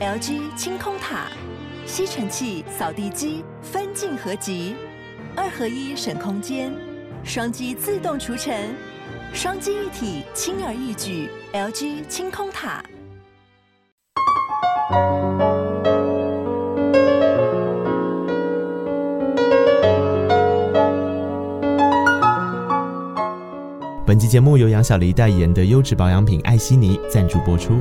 LG 清空塔，吸尘器、扫地机分镜合集，二合一省空间，双击自动除尘，双击一体轻而易举。LG 清空塔。本期节目由杨小黎代言的优质保养品艾希尼赞助播出。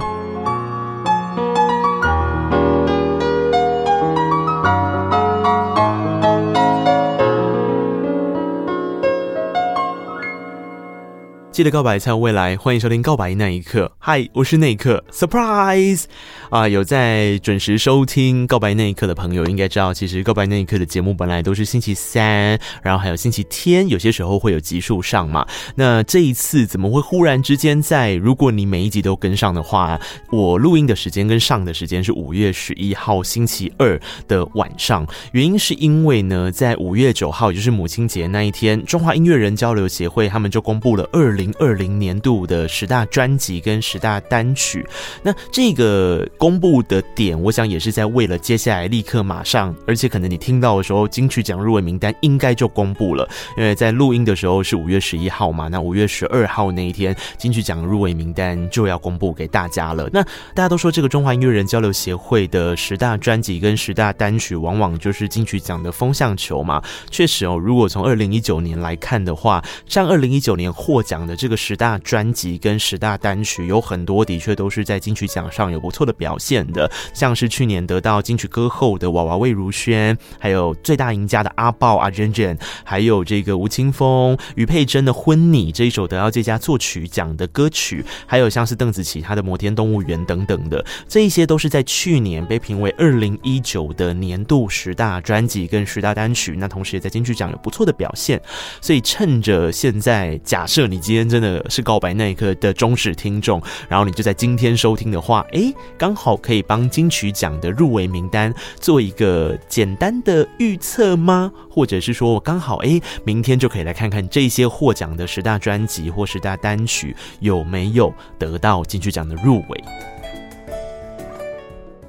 记得告白才有未来，欢迎收听《告白那一刻》。嗨，我是那一刻，surprise 啊！有在准时收听《告白那一刻》的朋友，应该知道，其实《告白那一刻》的节目本来都是星期三，然后还有星期天，有些时候会有集数上嘛。那这一次怎么会忽然之间在？如果你每一集都跟上的话，我录音的时间跟上的时间是五月十一号星期二的晚上。原因是因为呢，在五月九号，也就是母亲节那一天，中华音乐人交流协会他们就公布了二零。二零年度的十大专辑跟十大单曲，那这个公布的点，我想也是在为了接下来立刻马上，而且可能你听到的时候，金曲奖入围名单应该就公布了，因为在录音的时候是五月十一号嘛，那五月十二号那一天，金曲奖入围名单就要公布给大家了。那大家都说这个中华音乐人交流协会的十大专辑跟十大单曲，往往就是金曲奖的风向球嘛。确实哦，如果从二零一九年来看的话，像二零一九年获奖的。这个十大专辑跟十大单曲有很多的确都是在金曲奖上有不错的表现的，像是去年得到金曲歌后的娃娃魏如萱，还有最大赢家的阿爆阿珍珍，还有这个吴青峰、余佩真的《婚礼》这一首得到最佳作曲奖的歌曲，还有像是邓紫棋她的《摩天动物园》等等的，这一些都是在去年被评为二零一九的年度十大专辑跟十大单曲，那同时也在金曲奖有不错的表现，所以趁着现在，假设你今天。真的是告白那一刻的忠实听众，然后你就在今天收听的话，诶，刚好可以帮金曲奖的入围名单做一个简单的预测吗？或者是说我刚好诶，明天就可以来看看这些获奖的十大专辑或十大单曲有没有得到金曲奖的入围。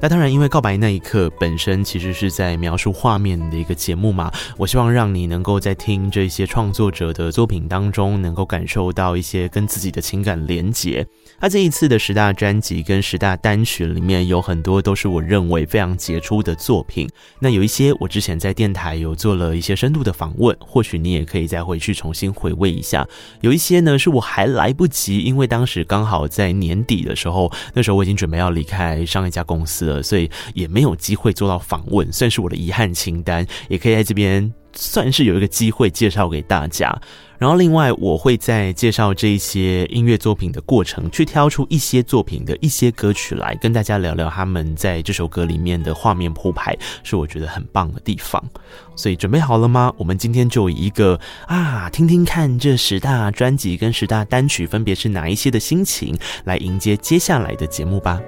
那当然，因为告白那一刻本身其实是在描述画面的一个节目嘛，我希望让你能够在听这些创作者的作品当中，能够感受到一些跟自己的情感连结。那这一次的十大专辑跟十大单曲里面有很多都是我认为非常杰出的作品。那有一些我之前在电台有做了一些深度的访问，或许你也可以再回去重新回味一下。有一些呢是我还来不及，因为当时刚好在年底的时候，那时候我已经准备要离开上一家公司了。所以也没有机会做到访问，算是我的遗憾清单，也可以在这边算是有一个机会介绍给大家。然后另外，我会在介绍这一些音乐作品的过程，去挑出一些作品的一些歌曲来跟大家聊聊他们在这首歌里面的画面铺排，是我觉得很棒的地方。所以准备好了吗？我们今天就以一个啊，听听看这十大专辑跟十大单曲分别是哪一些的心情，来迎接接下来的节目吧。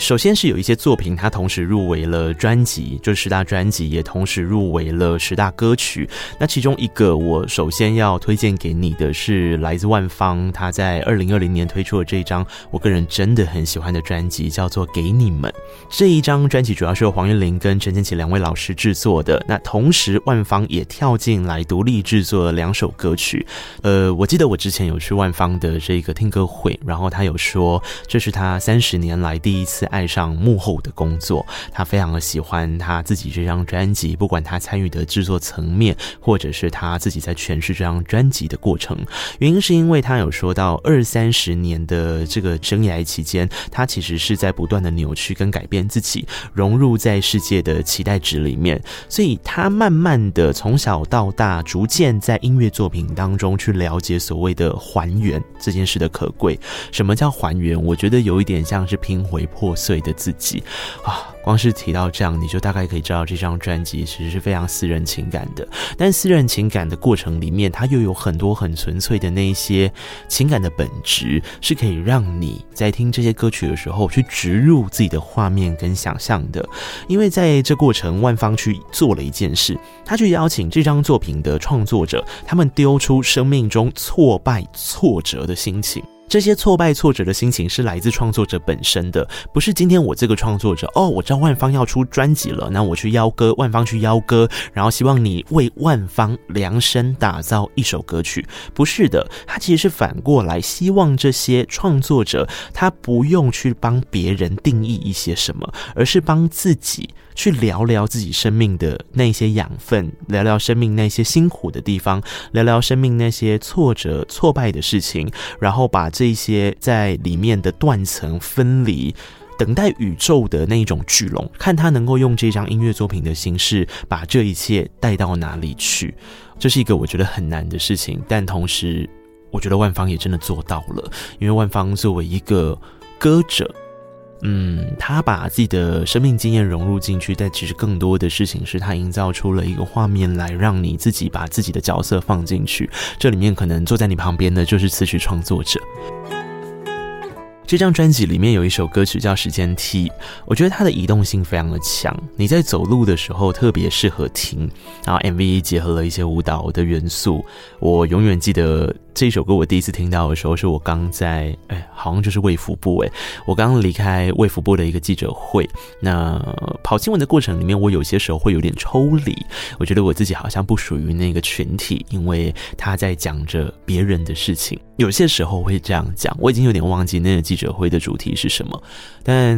首先是有一些作品，它同时入围了专辑，就是十大专辑，也同时入围了十大歌曲。那其中一个，我首先要推荐给你的是来自万芳，他在二零二零年推出的这一张，我个人真的很喜欢的专辑，叫做《给你们》。这一张专辑主要是由黄韵玲跟陈建骐两位老师制作的。那同时，万芳也跳进来独立制作了两首歌曲。呃，我记得我之前有去万芳的这个听歌会，然后他有说，这是他三十年来第一次。爱上幕后的工作，他非常的喜欢他自己这张专辑，不管他参与的制作层面，或者是他自己在诠释这张专辑的过程。原因是因为他有说到二三十年的这个生涯期间，他其实是在不断的扭曲跟改变自己，融入在世界的期待值里面，所以他慢慢的从小到大，逐渐在音乐作品当中去了解所谓的还原这件事的可贵。什么叫还原？我觉得有一点像是拼回破碎的自己啊，光是提到这样，你就大概可以知道这张专辑其实是非常私人情感的。但私人情感的过程里面，它又有很多很纯粹的那些情感的本质，是可以让你在听这些歌曲的时候去植入自己的画面跟想象的。因为在这过程，万芳去做了一件事，他去邀请这张作品的创作者，他们丢出生命中挫败、挫折的心情。这些挫败挫折的心情是来自创作者本身的，不是今天我这个创作者哦，我知道万方要出专辑了，那我去邀歌，万方去邀歌，然后希望你为万方量身打造一首歌曲，不是的，他其实是反过来，希望这些创作者他不用去帮别人定义一些什么，而是帮自己去聊聊自己生命的那些养分，聊聊生命那些辛苦的地方，聊聊生命那些挫折挫败的事情，然后把。这些在里面的断层分离，等待宇宙的那一种巨龙，看他能够用这张音乐作品的形式，把这一切带到哪里去。这是一个我觉得很难的事情，但同时，我觉得万芳也真的做到了。因为万芳作为一个歌者。嗯，他把自己的生命经验融入进去，但其实更多的事情是他营造出了一个画面来，让你自己把自己的角色放进去。这里面可能坐在你旁边的就是词曲创作者。这张专辑里面有一首歌曲叫《时间梯》，我觉得它的移动性非常的强，你在走路的时候特别适合听。然后 MV 结合了一些舞蹈的元素，我永远记得这首歌。我第一次听到的时候，是我刚在哎，好像就是卫福部哎，我刚离开卫福部的一个记者会。那跑新闻的过程里面，我有些时候会有点抽离，我觉得我自己好像不属于那个群体，因为他在讲着别人的事情。有些时候会这样讲，我已经有点忘记那个记。者会的主题是什么？但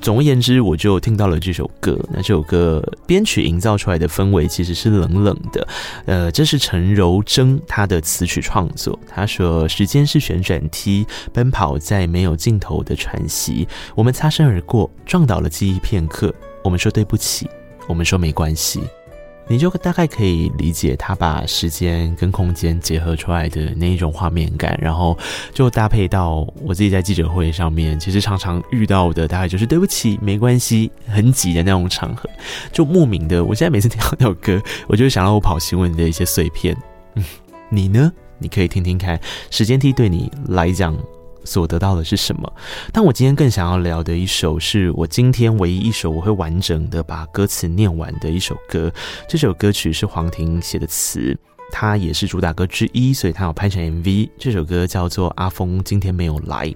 总而言之，我就听到了这首歌。那这首歌编曲营造出来的氛围其实是冷冷的。呃，这是陈柔贞她的词曲创作。她说：“时间是旋转梯，奔跑在没有尽头的喘息。我们擦身而过，撞倒了记忆片刻。我们说对不起，我们说没关系。”你就大概可以理解他把时间跟空间结合出来的那一种画面感，然后就搭配到我自己在记者会上面，其实常常遇到的大概就是对不起，没关系，很挤的那种场合，就莫名的，我现在每次听到那首歌，我就想到我跑新闻的一些碎片。嗯，你呢？你可以听听看，时间梯对你来讲。所得到的是什么？但我今天更想要聊的一首，是我今天唯一一首我会完整的把歌词念完的一首歌。这首歌曲是黄婷写的词，它也是主打歌之一，所以它有拍成 MV。这首歌叫做《阿峰今天没有来》。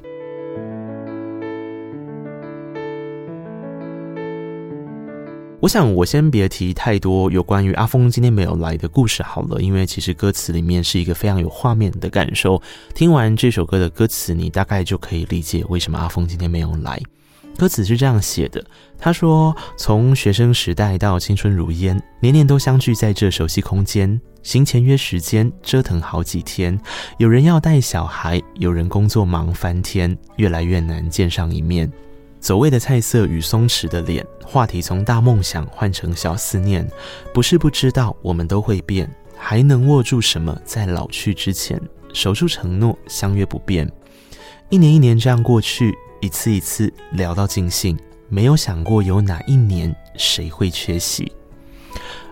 我想，我先别提太多有关于阿峰今天没有来的故事好了，因为其实歌词里面是一个非常有画面的感受。听完这首歌的歌词，你大概就可以理解为什么阿峰今天没有来。歌词是这样写的：他说，从学生时代到青春如烟，年年都相聚在这熟悉空间，行前约时间，折腾好几天。有人要带小孩，有人工作忙翻天，越来越难见上一面。走位的菜色与松弛的脸，话题从大梦想换成小思念。不是不知道，我们都会变，还能握住什么？在老去之前，守住承诺，相约不变。一年一年这样过去，一次一次聊到尽兴，没有想过有哪一年谁会缺席。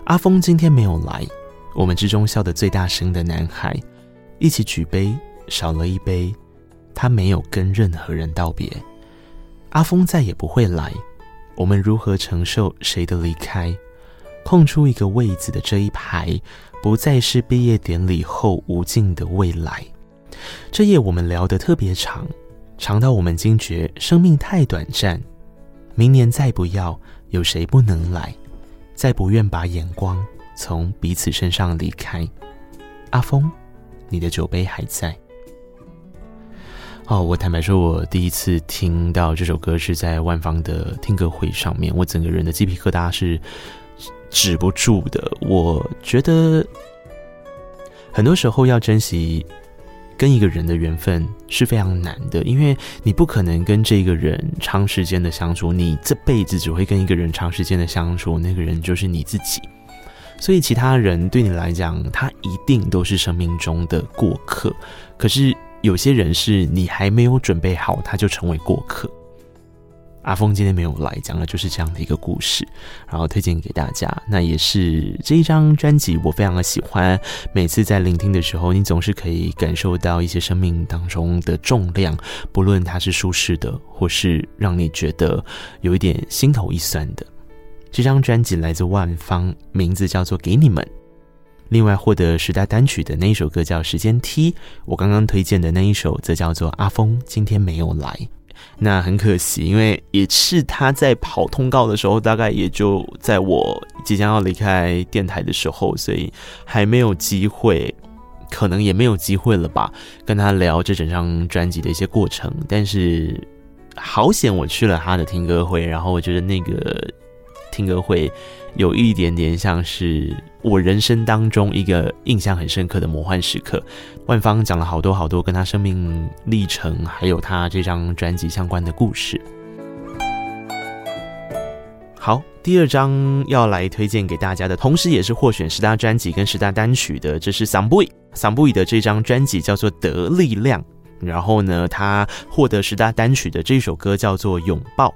阿峰今天没有来，我们之中笑得最大声的男孩，一起举杯，少了一杯，他没有跟任何人道别。阿峰再也不会来，我们如何承受谁的离开？空出一个位子的这一排，不再是毕业典礼后无尽的未来。这夜我们聊得特别长，长到我们惊觉生命太短暂。明年再不要，有谁不能来？再不愿把眼光从彼此身上离开。阿峰，你的酒杯还在。哦，我坦白说，我第一次听到这首歌是在万芳的听歌会上面，我整个人的鸡皮疙瘩是止不住的。我觉得很多时候要珍惜跟一个人的缘分是非常难的，因为你不可能跟这个人长时间的相处，你这辈子只会跟一个人长时间的相处，那个人就是你自己。所以其他人对你来讲，他一定都是生命中的过客。可是。有些人是你还没有准备好，他就成为过客。阿峰今天没有来，讲的就是这样的一个故事，然后推荐给大家。那也是这一张专辑，我非常的喜欢。每次在聆听的时候，你总是可以感受到一些生命当中的重量，不论它是舒适的，或是让你觉得有一点心头一酸的。这张专辑来自万芳，名字叫做《给你们》。另外获得十大单曲的那一首歌叫《时间梯》，我刚刚推荐的那一首则叫做《阿峰今天没有来》。那很可惜，因为也是他在跑通告的时候，大概也就在我即将要离开电台的时候，所以还没有机会，可能也没有机会了吧，跟他聊这整张专辑的一些过程。但是好险我去了他的听歌会，然后我觉得那个听歌会。有一点点像是我人生当中一个印象很深刻的魔幻时刻。万芳讲了好多好多跟他生命历程，还有他这张专辑相关的故事。好，第二张要来推荐给大家的，同时也是获选十大专辑跟十大单曲的，这是 s a m b u i s a m b u i 的这张专辑叫做《得力量》，然后呢，他获得十大单曲的这首歌叫做《拥抱》。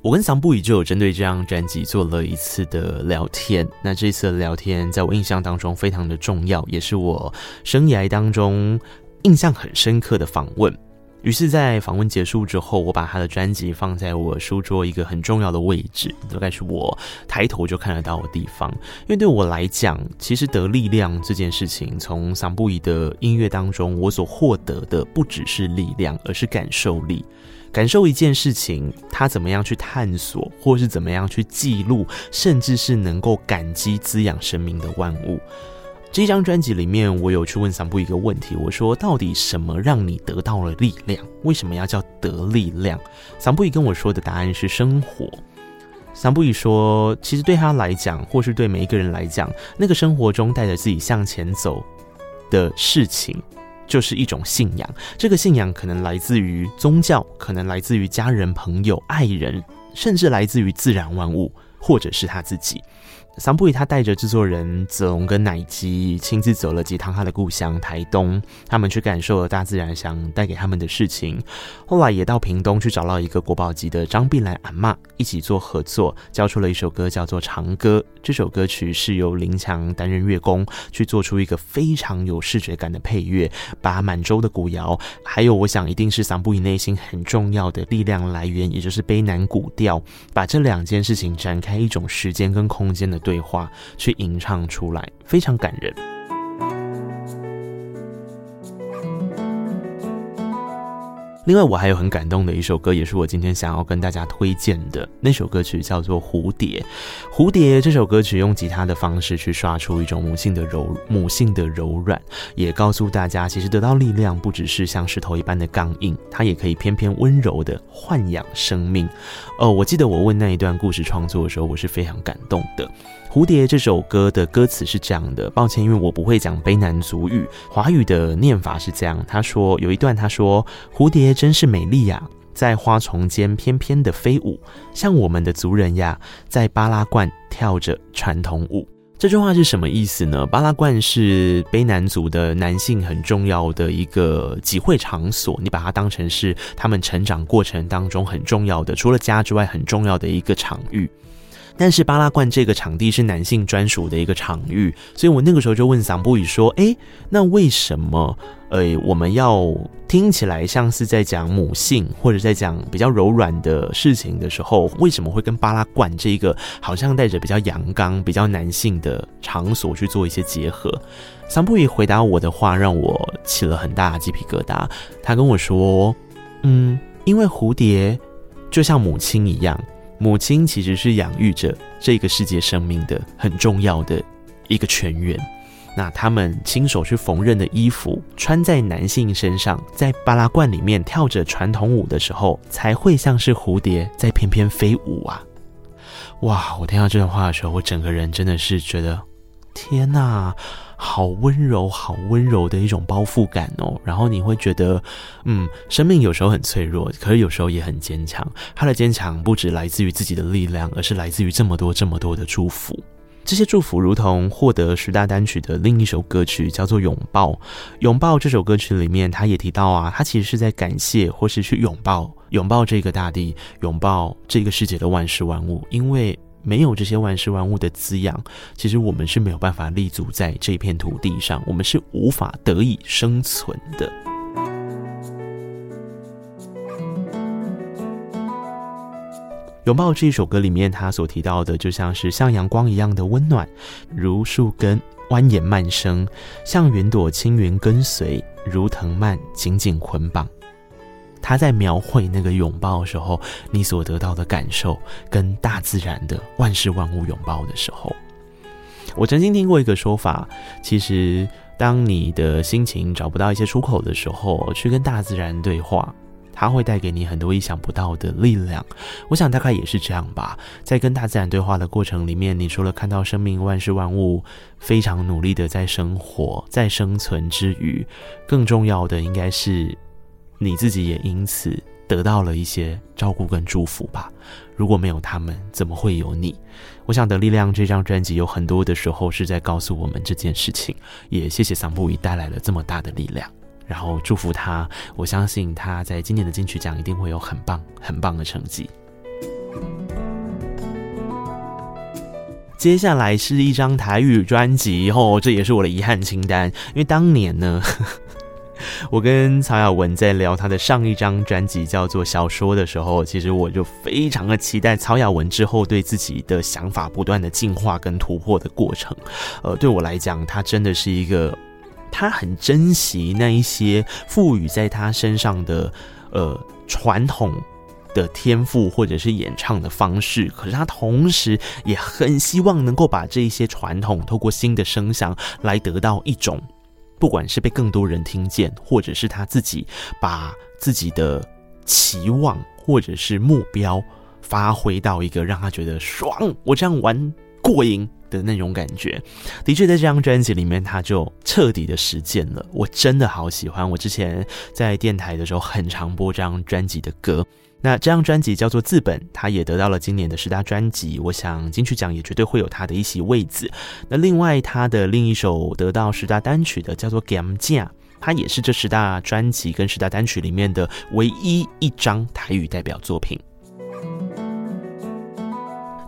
我跟桑布伊就有针对这张专辑做了一次的聊天，那这次的聊天在我印象当中非常的重要，也是我生涯当中印象很深刻的访问。于是，在访问结束之后，我把他的专辑放在我书桌一个很重要的位置，大概是我抬头就看得到的地方。因为对我来讲，其实得力量这件事情，从桑布伊的音乐当中，我所获得的不只是力量，而是感受力。感受一件事情，他怎么样去探索，或是怎么样去记录，甚至是能够感激滋养生命的万物。这张专辑里面，我有去问桑布一个问题，我说：到底什么让你得到了力量？为什么要叫得力量？桑布伊跟我说的答案是生活。桑布伊说，其实对他来讲，或是对每一个人来讲，那个生活中带着自己向前走的事情。就是一种信仰，这个信仰可能来自于宗教，可能来自于家人、朋友、爱人，甚至来自于自然万物，或者是他自己。桑布伊他带着制作人子龙跟乃基亲自走了几趟他的故乡台东，他们去感受了大自然想带给他们的事情。后来也到屏东去找到一个国宝级的张碧兰阿嬷，一起做合作，交出了一首歌叫做《长歌》。这首歌曲是由林强担任乐工，去做出一个非常有视觉感的配乐，把满洲的古谣，还有我想一定是桑布伊内心很重要的力量来源，也就是悲南古调，把这两件事情展开一种时间跟空间的对话去吟唱出来，非常感人。另外，我还有很感动的一首歌，也是我今天想要跟大家推荐的那首歌曲，叫做《蝴蝶》。蝴蝶这首歌曲用吉他的方式去刷出一种母性的柔母性的柔软，也告诉大家，其实得到力量不只是像石头一般的刚硬，它也可以偏偏温柔的豢养生命。哦，我记得我问那一段故事创作的时候，我是非常感动的。蝴蝶这首歌的歌词是这样的，抱歉，因为我不会讲卑南族语，华语的念法是这样。他说有一段，他说蝴蝶真是美丽呀，在花丛间翩翩的飞舞，像我们的族人呀，在巴拉罐跳着传统舞。这句话是什么意思呢？巴拉罐是卑南族的男性很重要的一个集会场所，你把它当成是他们成长过程当中很重要的，除了家之外很重要的一个场域。但是巴拉罐这个场地是男性专属的一个场域，所以我那个时候就问桑布语说：“诶，那为什么，呃，我们要听起来像是在讲母性或者在讲比较柔软的事情的时候，为什么会跟巴拉罐这个好像带着比较阳刚、比较男性的场所去做一些结合？”桑布语回答我的话让我起了很大的鸡皮疙瘩。他跟我说：“嗯，因为蝴蝶就像母亲一样。”母亲其实是养育着这个世界生命的很重要的一个泉源。那他们亲手去缝纫的衣服，穿在男性身上，在巴拉罐里面跳着传统舞的时候，才会像是蝴蝶在翩翩飞舞啊！哇，我听到这段话的时候，我整个人真的是觉得，天哪！好温柔，好温柔的一种包覆感哦。然后你会觉得，嗯，生命有时候很脆弱，可是有时候也很坚强。他的坚强不只来自于自己的力量，而是来自于这么多、这么多的祝福。这些祝福如同获得十大单曲的另一首歌曲，叫做《拥抱》。拥抱这首歌曲里面，他也提到啊，他其实是在感谢，或是去拥抱，拥抱这个大地，拥抱这个世界的万事万物，因为。没有这些万事万物的滋养，其实我们是没有办法立足在这片土地上，我们是无法得以生存的。拥抱这一首歌里面，他所提到的，就像是像阳光一样的温暖，如树根蜿蜒蔓生，像云朵轻云跟随，如藤蔓紧紧捆绑。他在描绘那个拥抱的时候，你所得到的感受，跟大自然的万事万物拥抱的时候，我曾经听过一个说法，其实当你的心情找不到一些出口的时候，去跟大自然对话。它会带给你很多意想不到的力量，我想大概也是这样吧。在跟大自然对话的过程里面，你除了看到生命万事万物非常努力的在生活、在生存之余，更重要的应该是你自己也因此得到了一些照顾跟祝福吧。如果没有他们，怎么会有你？我想的力量这张专辑有很多的时候是在告诉我们这件事情，也谢谢桑布伊带来了这么大的力量。然后祝福他，我相信他在今年的金曲奖一定会有很棒、很棒的成绩。接下来是一张台语专辑，哦，这也是我的遗憾清单，因为当年呢，我跟曹雅雯在聊他的上一张专辑叫做《小说》的时候，其实我就非常的期待曹雅雯之后对自己的想法不断的进化跟突破的过程。呃，对我来讲，他真的是一个。他很珍惜那一些赋予在他身上的，呃，传统的天赋或者是演唱的方式，可是他同时也很希望能够把这一些传统透过新的声响来得到一种，不管是被更多人听见，或者是他自己把自己的期望或者是目标发挥到一个让他觉得爽，我这样玩过瘾。的那种感觉，的确在这张专辑里面，他就彻底的实践了。我真的好喜欢，我之前在电台的时候很常播这张专辑的歌。那这张专辑叫做《自本》，他也得到了今年的十大专辑。我想金曲奖也绝对会有他的一席位子。那另外他的另一首得到十大单曲的叫做《Game Jam》，它也是这十大专辑跟十大单曲里面的唯一一张台语代表作品。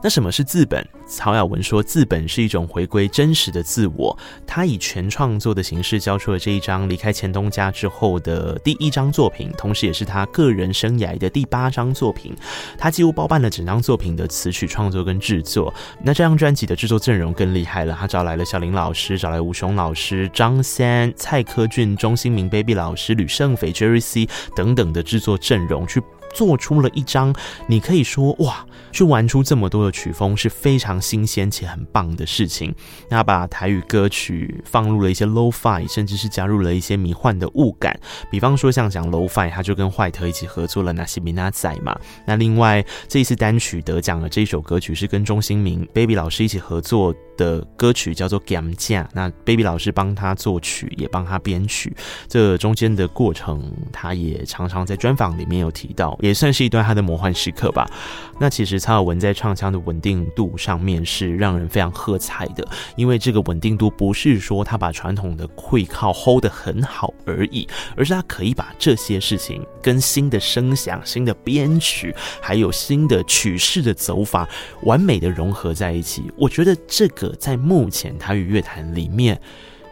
那什么是自本？曹雅文说，自本是一种回归真实的自我。他以全创作的形式交出了这一张离开前东家之后的第一张作品，同时也是他个人生涯的第八张作品。他几乎包办了整张作品的词曲创作跟制作。那这张专辑的制作阵容更厉害了，他找来了小林老师，找来吴雄老师、张三、蔡科俊、钟兴民、Baby 老师、吕圣斐、Jerry C 等等的制作阵容去。做出了一张，你可以说哇，去玩出这么多的曲风是非常新鲜且很棒的事情。那把台语歌曲放入了一些 Lo-Fi，甚至是加入了一些迷幻的物感。比方说像讲 Lo-Fi，他就跟坏特一起合作了那些米娜仔嘛。那另外这一次单曲得奖的这一首歌曲是跟钟兴明 Baby 老师一起合作的歌曲，叫做《减价》。那 Baby 老师帮他作曲，也帮他编曲。这中间的过程，他也常常在专访里面有提到。也算是一段他的魔幻时刻吧。那其实曹雅文在唱腔的稳定度上面是让人非常喝彩的，因为这个稳定度不是说他把传统的溃靠 hold 得很好而已，而是他可以把这些事情跟新的声响、新的编曲，还有新的曲式的走法，完美的融合在一起。我觉得这个在目前台语乐坛里面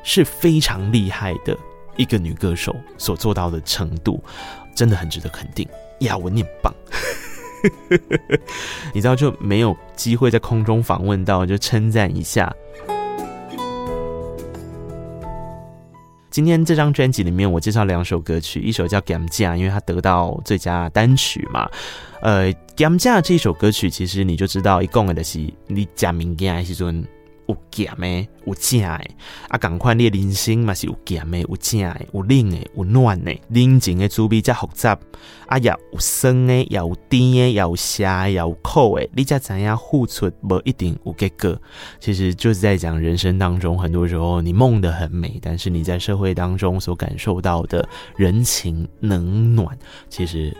是非常厉害的一个女歌手所做到的程度，真的很值得肯定。呀，我念棒，你知道就没有机会在空中访问到，就称赞一下。今天这张专辑里面，我介绍两首歌曲，一首叫《gamja》，因为它得到最佳单曲嘛。呃，《gamja》这首歌曲，其实你就知道，一共的是你讲物件的时阵。有咸的，有正的，啊，赶快你的人生嘛是有咸的，有正的，有冷的，有暖的，人情的滋味才复杂，啊，也有酸的，也有甜的，也有咸的，也有苦的，你才知影付出不一定有结果。其实就是在讲人生当中，很多时候你梦得很美，但是你在社会当中所感受到的人情冷暖，其实。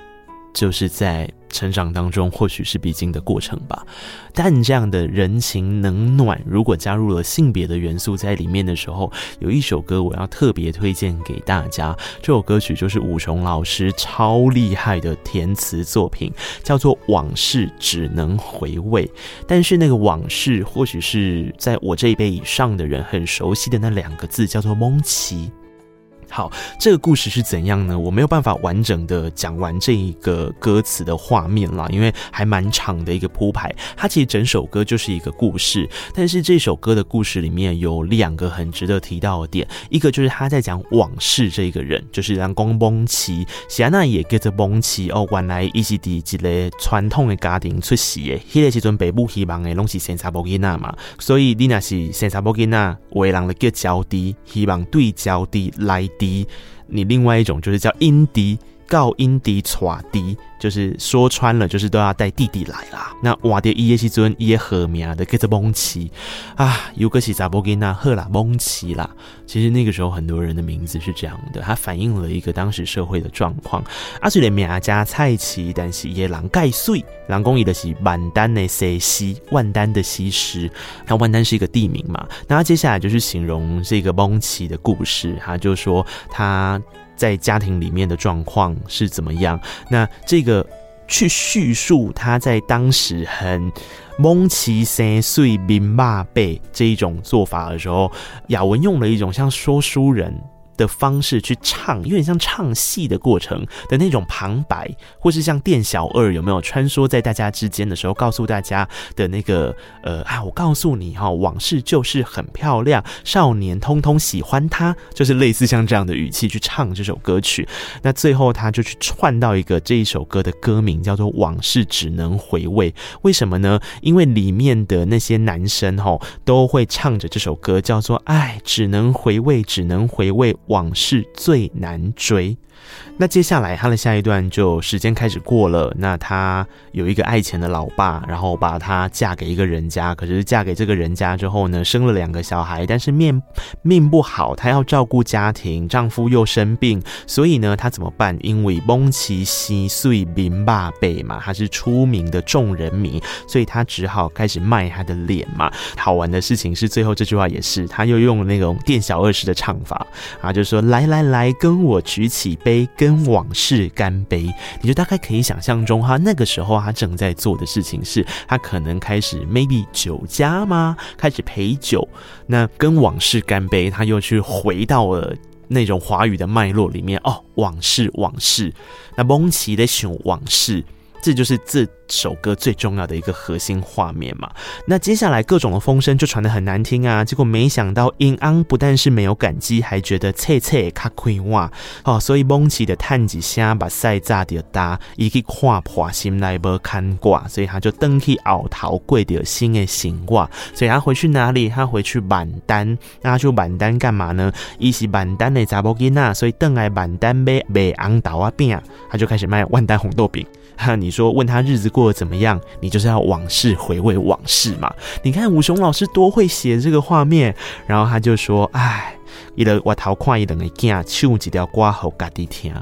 就是在成长当中，或许是必经的过程吧。但这样的人情冷暖，如果加入了性别的元素在里面的时候，有一首歌我要特别推荐给大家。这首歌曲就是武雄老师超厉害的填词作品，叫做《往事只能回味》。但是那个往事，或许是在我这一辈以上的人很熟悉的那两个字，叫做“蒙奇”。好，这个故事是怎样呢？我没有办法完整的讲完这一个歌词的画面啦，因为还蛮长的一个铺排。它其实整首歌就是一个故事，但是这首歌的故事里面有两个很值得提到的点，一个就是他在讲往事这个人，就是让公崩奇，霞娜也跟着崩奇哦，原来伊是第一个传统的家庭出席的，迄个时阵北部希望的拢是生查某囡仔嘛，所以你若是生查某囡仔，有的人就叫娇弟，希望对娇弟来。低，你另外一种就是叫阴迪，告阴迪耍迪，就是说穿了就是都要带弟弟来啦。那瓦迪伊耶西尊耶和名的叫做蒙奇啊，有个是扎波吉娜赫拉蒙奇啦。其实那个时候很多人的名字是这样的，它反映了一个当时社会的状况。阿虽连名家菜奇，但是耶郎盖碎，郎公伊的是万丹的西西，万丹的西施。那万丹是一个地名嘛？那他接下来就是形容这个蒙奇的故事，他就说他。在家庭里面的状况是怎么样？那这个去叙述他在当时很蒙其三岁明骂背这一种做法的时候，雅文用了一种像说书人的方式去唱，有点像唱戏的过程的那种旁白，或是像店小二有没有穿梭在大家之间的时候，告诉大家的那个呃啊，我告诉你哈，往事就是很漂亮，少年通通喜欢他，就是类似像这样的语气去唱这首歌曲。那最后他就去串到一个这一首歌的歌名叫做《往事只能回味》，为什么呢？因为里面的那些男生哈都会唱着这首歌，叫做哎只能回味，只能回味。往事最难追。那接下来他的下一段就时间开始过了，那他有一个爱钱的老爸，然后把他嫁给一个人家，可是嫁给这个人家之后呢，生了两个小孩，但是命命不好，她要照顾家庭，丈夫又生病，所以呢，她怎么办？因为蒙奇西碎民霸贝嘛，他是出名的众人迷，所以她只好开始卖她的脸嘛。好玩的事情是，最后这句话也是，他又用了那种店小二式的唱法啊，就说来来来，跟我举起杯，跟往事干杯，你就大概可以想象中，哈，那个时候他正在做的事情是，他可能开始 maybe 酒家吗？开始陪酒，那跟往事干杯，他又去回到了那种华语的脉络里面。哦，往事往事，那蒙奇的熊往事，这就是这。首歌最重要的一个核心画面嘛，那接下来各种的风声就传得很难听啊，结果没想到英安不但是没有感激，还觉得切切卡亏哇哦，所以蒙奇的叹几声把赛炸掉大，一个跨破心来不看挂，所以他就登去奥陶贵的新的新挂，所以他回去哪里？他回去板单，那他去板单干嘛呢？一是板单的查某囡仔，所以登来板单卖卖红豆啊饼，他就开始卖万丹红豆饼。哈，你说问他日子过得怎么样？你就是要往事回味往事嘛。你看武雄老师多会写这个画面，然后他就说：“哎，伊个我头看伊两个囝唱几条歌给家己听。”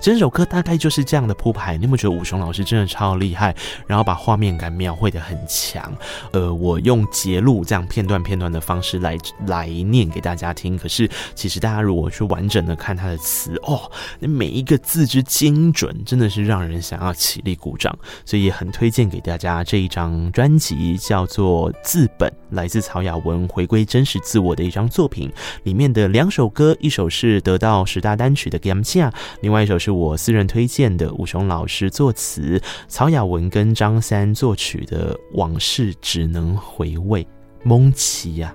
整首歌大概就是这样的铺排，你有没有觉得武雄老师真的超厉害？然后把画面感描绘的很强。呃，我用节录这样片段片段的方式来来念给大家听。可是其实大家如果去完整的看他的词，哦，那每一个字之精准，真的是让人想要起立鼓掌。所以也很推荐给大家这一张专辑，叫做《自本》，来自曹雅雯回归真实自我的一张作品。里面的两首歌，一首是得到十大单曲的《甘恰》，另外一首是。是我私人推荐的武雄老师作词，曹雅雯跟张三作曲的《往事只能回味》，蒙奇呀。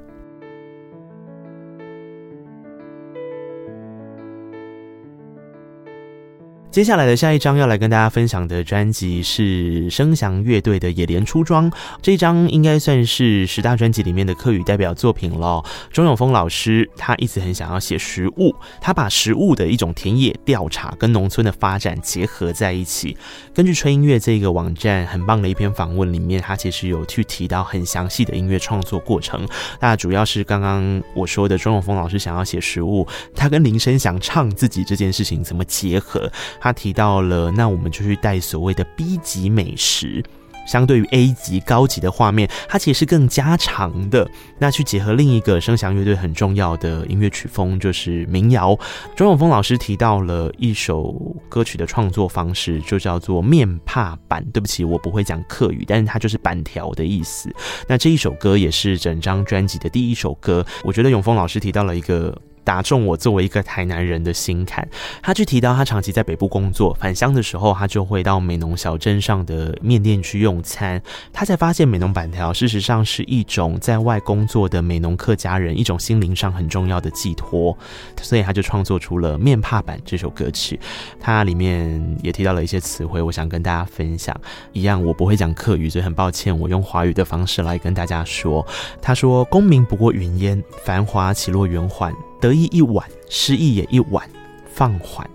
接下来的下一张要来跟大家分享的专辑是声祥乐队的《野莲出庄》，这张应该算是十大专辑里面的客语代表作品了。钟永峰老师他一直很想要写食物，他把食物的一种田野调查跟农村的发展结合在一起。根据吹音乐这个网站很棒的一篇访问里面，他其实有去提到很详细的音乐创作过程。那主要是刚刚我说的钟永峰老师想要写食物，他跟林声祥唱自己这件事情怎么结合？他提到了，那我们就去带所谓的 B 级美食，相对于 A 级高级的画面，它其实是更加长的。那去结合另一个声响乐队很重要的音乐曲风，就是民谣。钟永峰老师提到了一首歌曲的创作方式，就叫做面帕板。对不起，我不会讲客语，但是它就是板条的意思。那这一首歌也是整张专辑的第一首歌。我觉得永峰老师提到了一个。打中我作为一个台南人的心坎。他去提到他长期在北部工作，返乡的时候他就会到美浓小镇上的面店去用餐。他才发现美浓板条事实上是一种在外工作的美浓客家人一种心灵上很重要的寄托，所以他就创作出了《面怕板》这首歌曲。它里面也提到了一些词汇，我想跟大家分享。一样，我不会讲客语，所以很抱歉，我用华语的方式来跟大家说。他说：“功名不过云烟，繁华起落圆环。得意一晚，失意也一晚，放缓。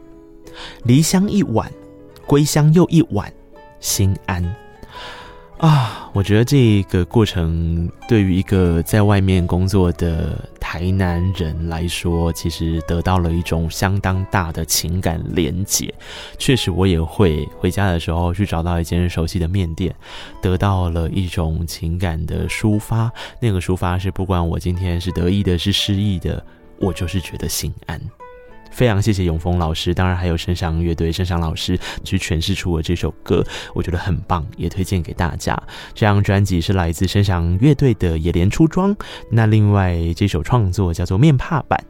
离乡一晚，归乡又一晚，心安。”啊，我觉得这个过程对于一个在外面工作的台南人来说，其实得到了一种相当大的情感连结。确实，我也会回家的时候去找到一间熟悉的面店，得到了一种情感的抒发。那个抒发是，不管我今天是得意的，是失意的，我就是觉得心安。非常谢谢永峰老师，当然还有声响乐队声响老师去诠释出我这首歌，我觉得很棒，也推荐给大家。这张专辑是来自声响乐队的《野莲出装》，那另外这首创作叫做《面帕版》。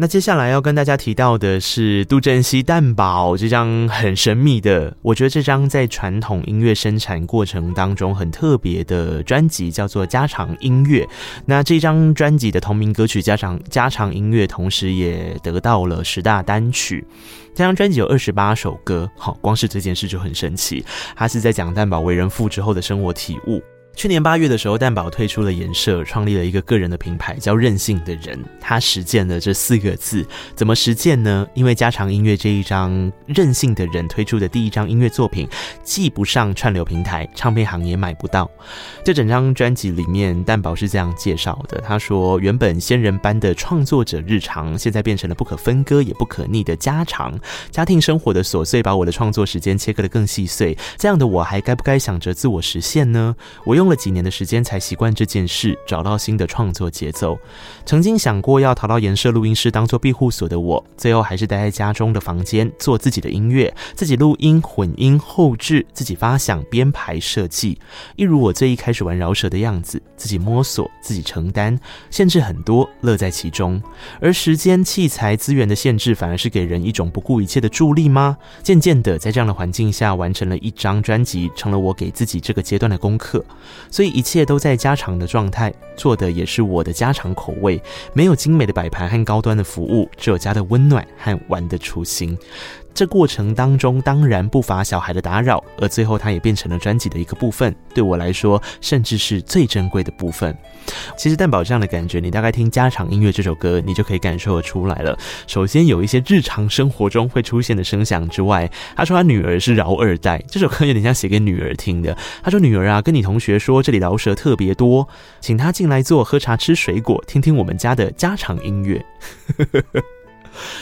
那接下来要跟大家提到的是杜振熙蛋堡这张很神秘的，我觉得这张在传统音乐生产过程当中很特别的专辑，叫做家常音乐。那这张专辑的同名歌曲《家常家常音乐》，同时也得到了十大单曲。这张专辑有二十八首歌，好，光是这件事就很神奇。他是在讲蛋堡为人父之后的生活体悟。去年八月的时候，蛋宝退出了颜社，创立了一个个人的品牌，叫任性的人。他实践了这四个字，怎么实践呢？因为家常音乐这一张任性的人推出的第一张音乐作品，寄不上串流平台，唱片行也买不到。这整张专辑里面，蛋宝是这样介绍的：他说，原本仙人般的创作者日常，现在变成了不可分割也不可逆的家常。家庭生活的琐碎，把我的创作时间切割得更细碎。这样的我，还该不该想着自我实现呢？我用了几年的时间才习惯这件事，找到新的创作节奏。曾经想过要逃到颜社录音室当做庇护所的我，最后还是待在家中的房间做自己的音乐，自己录音、混音、后制，自己发想、编排、设计。一如我最一开始玩饶舌的样子，自己摸索、自己承担，限制很多，乐在其中。而时间、器材、资源的限制，反而是给人一种不顾一切的助力吗？渐渐的，在这样的环境下，完成了一张专辑，成了我给自己这个阶段的功课。所以一切都在家常的状态，做的也是我的家常口味，没有精美的摆盘和高端的服务，只有家的温暖和玩的初心。这过程当中当然不乏小孩的打扰，而最后它也变成了专辑的一个部分。对我来说，甚至是最珍贵的部分。其实蛋宝这样的感觉，你大概听《家常音乐》这首歌，你就可以感受得出来了。首先有一些日常生活中会出现的声响之外，他说他女儿是饶二代，这首歌有点像写给女儿听的。他说：“女儿啊，跟你同学说这里饶舌特别多，请他进来坐，喝茶吃水果，听听我们家的家常音乐。”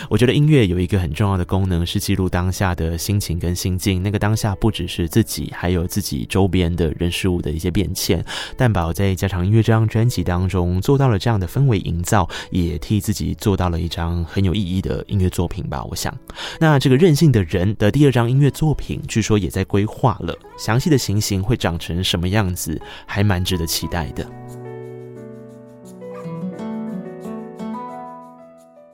我觉得音乐有一个很重要的功能，是记录当下的心情跟心境。那个当下不只是自己，还有自己周边的人事物的一些变迁。蛋堡在加长音乐这张专辑当中做到了这样的氛围营造，也替自己做到了一张很有意义的音乐作品吧。我想，那这个任性的人的第二张音乐作品，据说也在规划了，详细的情形会长成什么样子，还蛮值得期待的。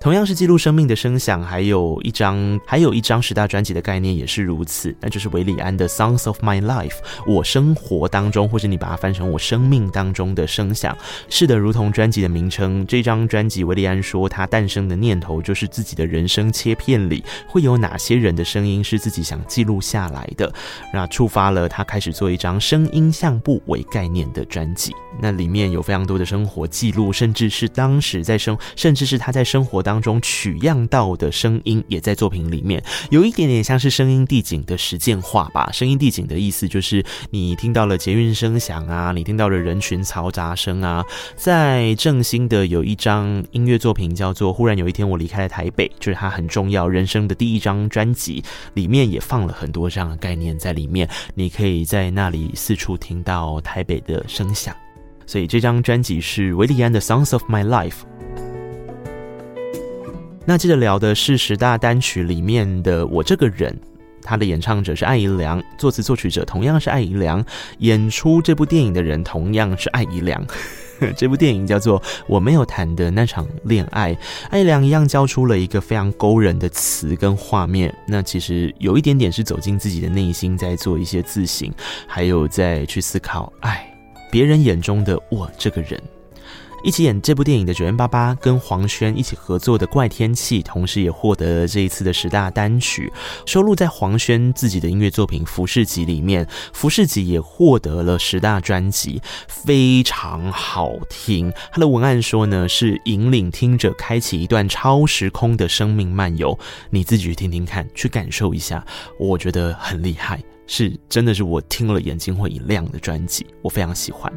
同样是记录生命的声响，还有一张，还有一张十大专辑的概念也是如此，那就是韦礼安的《Songs of My Life》，我生活当中，或者你把它翻成我生命当中的声响。是的，如同专辑的名称，这张专辑韦礼安说，他诞生的念头就是自己的人生切片里会有哪些人的声音是自己想记录下来的，那触发了他开始做一张声音相簿为概念的专辑。那里面有非常多的生活记录，甚至是当时在生，甚至是他在生活当。当中取样到的声音也在作品里面，有一点点像是声音地景的实践化吧。声音地景的意思就是你听到了捷运声响啊，你听到了人群嘈杂声啊。在正兴的有一张音乐作品叫做《忽然有一天我离开了台北》，就是他很重要人生的第一张专辑，里面也放了很多这样的概念在里面。你可以在那里四处听到台北的声响，所以这张专辑是维利安的《Songs of My Life》。那接着聊的是十大单曲里面的《我这个人》，他的演唱者是艾怡良，作词作曲者同样是艾怡良，演出这部电影的人同样是艾怡良。这部电影叫做《我没有谈的那场恋爱》，艾怡良一样交出了一个非常勾人的词跟画面。那其实有一点点是走进自己的内心，在做一些自省，还有在去思考爱别人眼中的我这个人。一起演这部电影的 9m88 跟黄轩一起合作的《怪天气》，同时也获得了这一次的十大单曲，收录在黄轩自己的音乐作品《浮士集》里面。《浮士集》也获得了十大专辑，非常好听。他的文案说呢，是引领听者开启一段超时空的生命漫游。你自己去听听看，去感受一下，我觉得很厉害，是真的是我听了眼睛会一亮的专辑，我非常喜欢。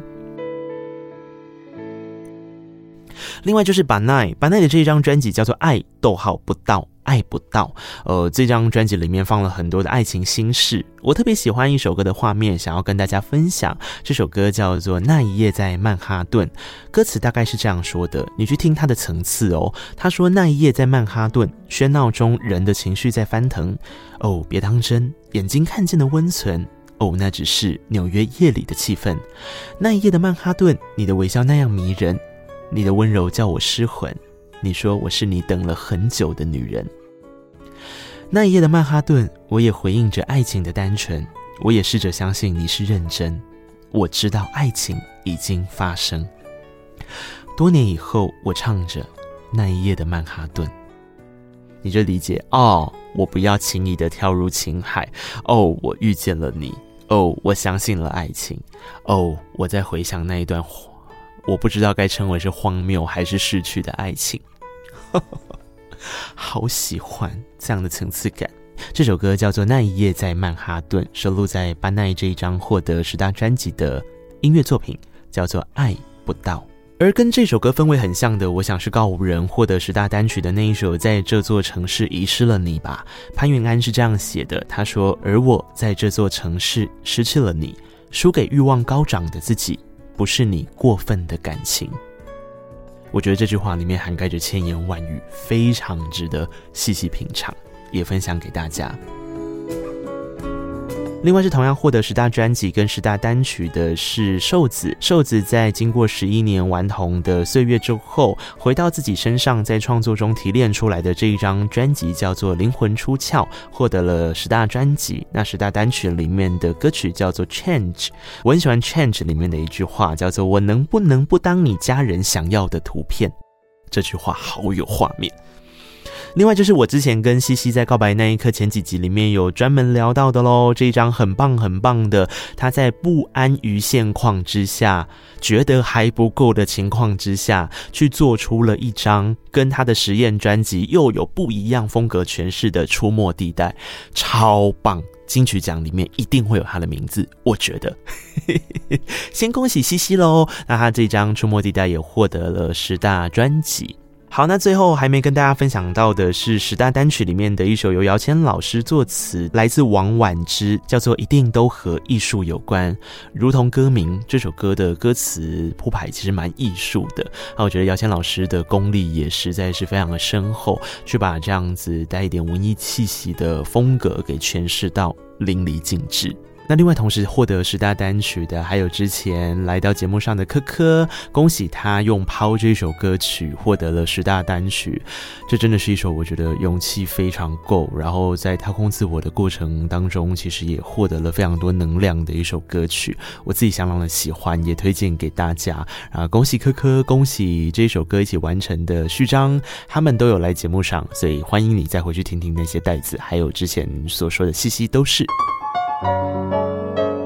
另外就是巴奈，巴奈的这一张专辑叫做《爱逗号不到爱不到》，呃，这张专辑里面放了很多的爱情心事。我特别喜欢一首歌的画面，想要跟大家分享。这首歌叫做《那一夜在曼哈顿》，歌词大概是这样说的，你去听它的层次哦。他说：“那一夜在曼哈顿，喧闹中人的情绪在翻腾。哦，别当真，眼睛看见的温存。哦，那只是纽约夜里的气氛。那一夜的曼哈顿，你的微笑那样迷人。”你的温柔叫我失魂，你说我是你等了很久的女人。那一夜的曼哈顿，我也回应着爱情的单纯，我也试着相信你是认真。我知道爱情已经发生。多年以后，我唱着那一夜的曼哈顿，你就理解哦，我不要轻易的跳入情海。哦，我遇见了你。哦，我相信了爱情。哦，我在回想那一段话。我不知道该称为是荒谬还是逝去的爱情，好喜欢这样的层次感。这首歌叫做《那一夜在曼哈顿》，收录在巴奈这一张获得十大专辑的音乐作品，叫做《爱不到》。而跟这首歌氛围很像的，我想是告五人获得十大单曲的那一首《在这座城市遗失了你》吧。潘云安是这样写的，他说：“而我在这座城市失去了你，输给欲望高涨的自己。”不是你过分的感情，我觉得这句话里面涵盖着千言万语，非常值得细细品尝，也分享给大家。另外是同样获得十大专辑跟十大单曲的是瘦子。瘦子在经过十一年顽童的岁月之后，回到自己身上，在创作中提炼出来的这一张专辑叫做《灵魂出窍》，获得了十大专辑。那十大单曲里面的歌曲叫做《Change》，我很喜欢《Change》里面的一句话，叫做“我能不能不当你家人想要的图片”。这句话好有画面。另外就是我之前跟西西在告白那一刻前几集里面有专门聊到的喽，这一张很棒很棒的，他在不安于现况之下，觉得还不够的情况之下去做出了一张跟他的实验专辑又有不一样风格诠释的《出没地带》，超棒！金曲奖里面一定会有他的名字，我觉得。先恭喜西西喽，那他这张《出没地带》也获得了十大专辑。好，那最后还没跟大家分享到的是十大单曲里面的一首由姚谦老师作词，来自王婉之，叫做《一定都和艺术有关》。如同歌名，这首歌的歌词铺排其实蛮艺术的。那我觉得姚谦老师的功力也实在是非常的深厚，去把这样子带一点文艺气息的风格给诠释到淋漓尽致。那另外同时获得十大单曲的，还有之前来到节目上的柯柯，恭喜他用《抛》这首歌曲获得了十大单曲，这真的是一首我觉得勇气非常够，然后在掏空自我的过程当中，其实也获得了非常多能量的一首歌曲，我自己相当的喜欢，也推荐给大家。啊，恭喜柯柯，恭喜这首歌一起完成的序章，他们都有来节目上，所以欢迎你再回去听听那些带子，还有之前所说的西西都是。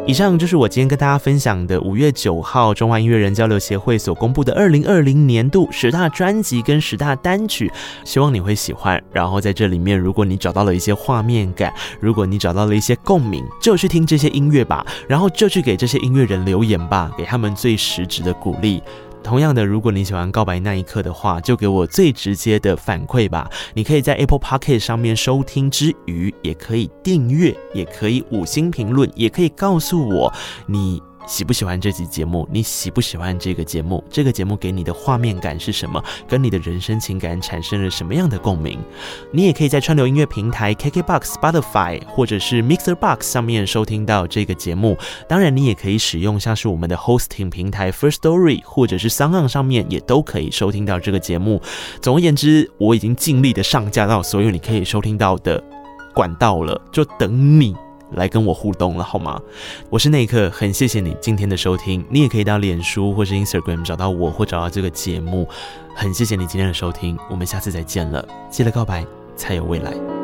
以上就是我今天跟大家分享的五月九号中华音乐人交流协会所公布的二零二零年度十大专辑跟十大单曲，希望你会喜欢。然后在这里面，如果你找到了一些画面感，如果你找到了一些共鸣，就去听这些音乐吧，然后就去给这些音乐人留言吧，给他们最实质的鼓励。同样的，如果你喜欢告白那一刻的话，就给我最直接的反馈吧。你可以在 Apple Podcast 上面收听之余，也可以订阅，也可以五星评论，也可以告诉我你喜不喜欢这集节目？你喜不喜欢这个节目？这个节目给你的画面感是什么？跟你的人生情感产生了什么样的共鸣？你也可以在串流音乐平台 KKBOX、Spotify 或者是 Mixer Box 上面收听到这个节目。当然，你也可以使用像是我们的 Hosting 平台 First Story 或者是 SoundOn 上面也都可以收听到这个节目。总而言之，我已经尽力的上架到所有你可以收听到的管道了，就等你。来跟我互动了好吗？我是内克，很谢谢你今天的收听。你也可以到脸书或是 Instagram 找到我，或找到这个节目。很谢谢你今天的收听，我们下次再见了。记得告白，才有未来。